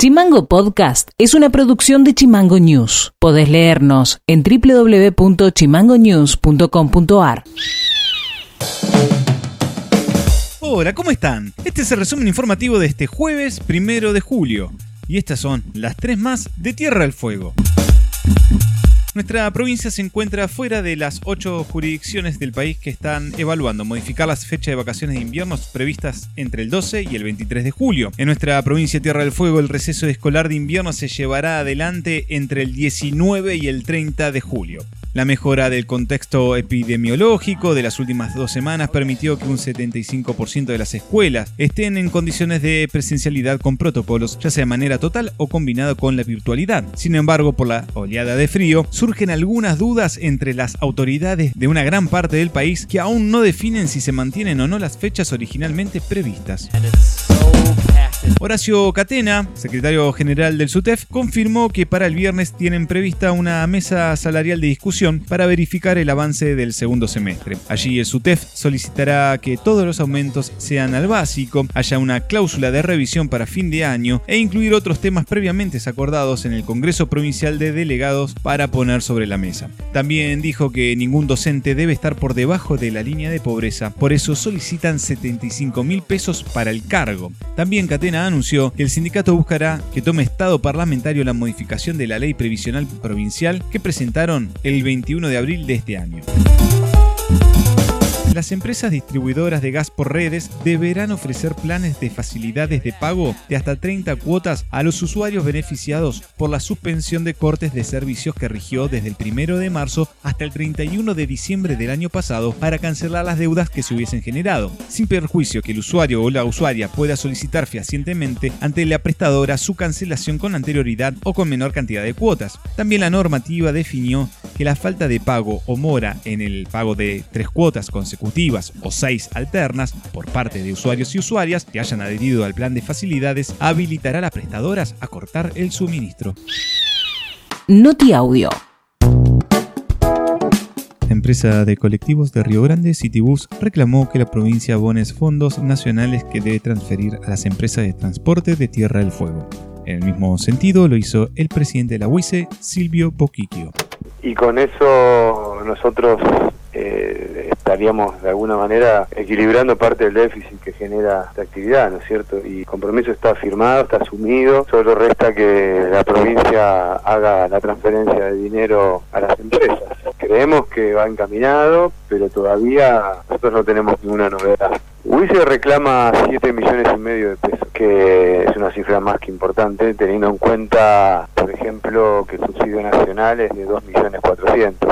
Chimango Podcast es una producción de Chimango News. Podés leernos en www.chimangonews.com.ar. Hola, ¿cómo están? Este es el resumen informativo de este jueves primero de julio. Y estas son las tres más de Tierra del Fuego. Nuestra provincia se encuentra fuera de las ocho jurisdicciones del país que están evaluando modificar las fechas de vacaciones de invierno previstas entre el 12 y el 23 de julio. En nuestra provincia Tierra del Fuego el receso escolar de invierno se llevará adelante entre el 19 y el 30 de julio. La mejora del contexto epidemiológico de las últimas dos semanas permitió que un 75% de las escuelas estén en condiciones de presencialidad con protocolos, ya sea de manera total o combinado con la virtualidad. Sin embargo, por la oleada de frío, surgen algunas dudas entre las autoridades de una gran parte del país que aún no definen si se mantienen o no las fechas originalmente previstas. Horacio Catena, secretario general del SUTEF, confirmó que para el viernes tienen prevista una mesa salarial de discusión para verificar el avance del segundo semestre. Allí el SUTEF solicitará que todos los aumentos sean al básico, haya una cláusula de revisión para fin de año e incluir otros temas previamente acordados en el Congreso Provincial de Delegados para poner sobre la mesa. También dijo que ningún docente debe estar por debajo de la línea de pobreza, por eso solicitan 75 mil pesos para el cargo. También Catena anunció que el sindicato buscará que tome estado parlamentario la modificación de la ley previsional provincial que presentaron el 21 de abril de este año. Las empresas distribuidoras de gas por redes deberán ofrecer planes de facilidades de pago de hasta 30 cuotas a los usuarios beneficiados por la suspensión de cortes de servicios que rigió desde el 1 de marzo hasta el 31 de diciembre del año pasado para cancelar las deudas que se hubiesen generado, sin perjuicio que el usuario o la usuaria pueda solicitar fehacientemente ante la prestadora su cancelación con anterioridad o con menor cantidad de cuotas. También la normativa definió que la falta de pago o mora en el pago de tres cuotas consecutivas o seis alternas por parte de usuarios y usuarias que hayan adherido al plan de facilidades habilitará a las prestadoras a cortar el suministro. Noti Audio. La empresa de colectivos de Río Grande, Citibus, reclamó que la provincia abone fondos nacionales que debe transferir a las empresas de transporte de Tierra del Fuego. En el mismo sentido lo hizo el presidente de la UICE, Silvio Poquiquio y con eso nosotros eh, estaríamos de alguna manera equilibrando parte del déficit que genera esta actividad, ¿no es cierto? Y el compromiso está firmado, está asumido, solo resta que la provincia haga la transferencia de dinero a las empresas. Creemos que va encaminado, pero todavía nosotros no tenemos ninguna novedad. UICE reclama 7 millones y medio de pesos, que una cifra más que importante, teniendo en cuenta, por ejemplo, que el subsidio nacional es de 2 millones 400.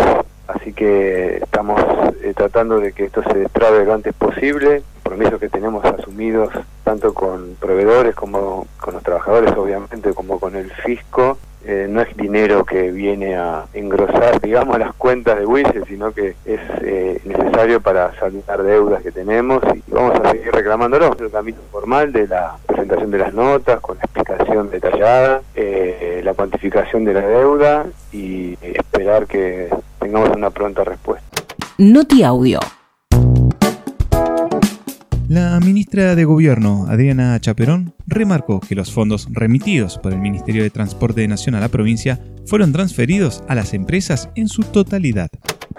Así que estamos eh, tratando de que esto se destrabe lo antes posible, compromisos que tenemos asumidos tanto con proveedores como con los trabajadores, obviamente, como con el fisco, eh, no es dinero que viene a engrosar, digamos, las cuentas de WISE, sino que es eh, necesario para saldar deudas que tenemos y vamos a seguir reclamándolo. El camino formal de la presentación de las notas, con la explicación detallada, eh, la cuantificación de la deuda y esperar que tengamos una pronta respuesta. Noti Audio. La ministra de Gobierno, Adriana Chaperón, remarcó que los fondos remitidos por el Ministerio de Transporte Nacional a la provincia fueron transferidos a las empresas en su totalidad.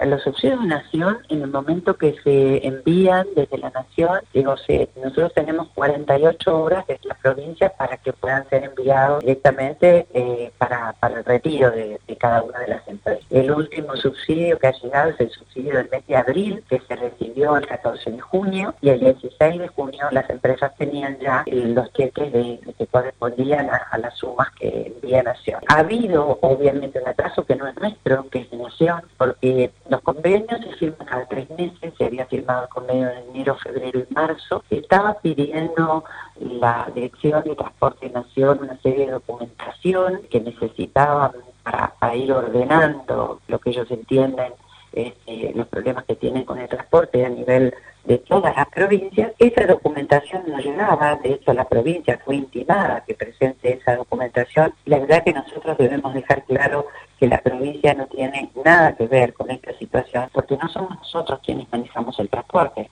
Los subsidios de nación, en el momento que se envían desde la nación, digo, nosotros tenemos 48 horas desde la provincia para que puedan ser enviados directamente eh, para, para el retiro de, cada una de las empresas. El último subsidio que ha llegado es el subsidio del mes de abril, que se recibió el 14 de junio, y el 16 de junio las empresas tenían ya los cheques de, que correspondían a, las sumas que envía Nación. Ha habido, obviamente, un atraso que no es nuestro, que es de Nación, porque los convenios se firman cada tres meses, se había firmado el convenio en enero, febrero y marzo. Estaba pidiendo la Dirección de Transporte de Nación una serie de documentación que necesitaban para, ir ordenando lo que ellos entienden este, los problemas que tienen con el transporte a nivel de todas las provincias, esa documentación no llegaba, de hecho la provincia fue intimada que presente esa documentación, la verdad que nosotros debemos dejar claro que la provincia no tiene nada que ver con esta situación, porque no somos nosotros quienes manejamos el transporte.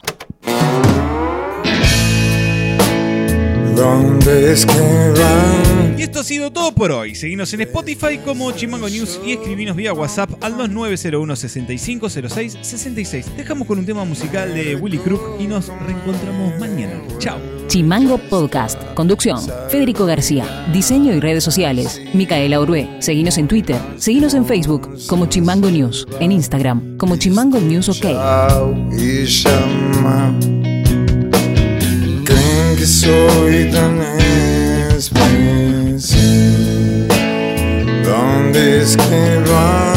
Y esto ha sido todo por hoy. Seguimos en Spotify como Chimango News y escribinos vía WhatsApp al 2901 6506 66. Dejamos con un tema musical de Willy Crook y nos reencontramos mañana. Chao. Chimango Podcast. Conducción. Federico García. Diseño y redes sociales. Micaela Orué. Seguinos en Twitter. Seguinos en Facebook como Chimango News. En Instagram como Chimango News OK. Que soy tan especial. ¿Dónde es que va?